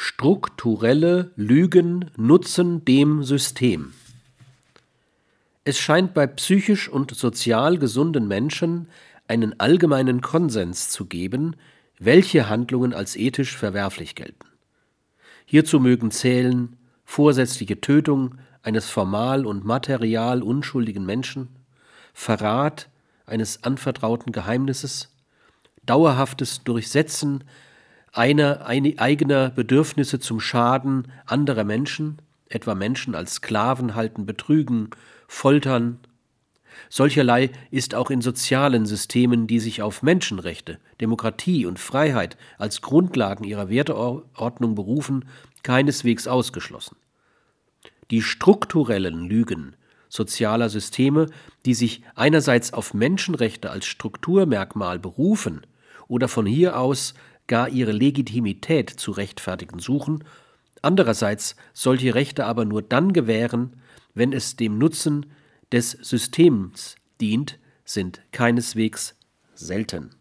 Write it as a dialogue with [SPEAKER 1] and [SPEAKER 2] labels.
[SPEAKER 1] Strukturelle Lügen nutzen dem System. Es scheint bei psychisch und sozial gesunden Menschen einen allgemeinen Konsens zu geben, welche Handlungen als ethisch verwerflich gelten. Hierzu mögen zählen vorsätzliche Tötung eines formal und material unschuldigen Menschen, Verrat eines anvertrauten Geheimnisses, dauerhaftes Durchsetzen einer eigener Bedürfnisse zum Schaden anderer Menschen, etwa Menschen als Sklaven halten, betrügen, foltern. Solcherlei ist auch in sozialen Systemen, die sich auf Menschenrechte, Demokratie und Freiheit als Grundlagen ihrer Werteordnung berufen, keineswegs ausgeschlossen. Die strukturellen Lügen sozialer Systeme, die sich einerseits auf Menschenrechte als Strukturmerkmal berufen oder von hier aus gar ihre Legitimität zu rechtfertigen suchen, andererseits solche Rechte aber nur dann gewähren, wenn es dem Nutzen des Systems dient, sind keineswegs selten.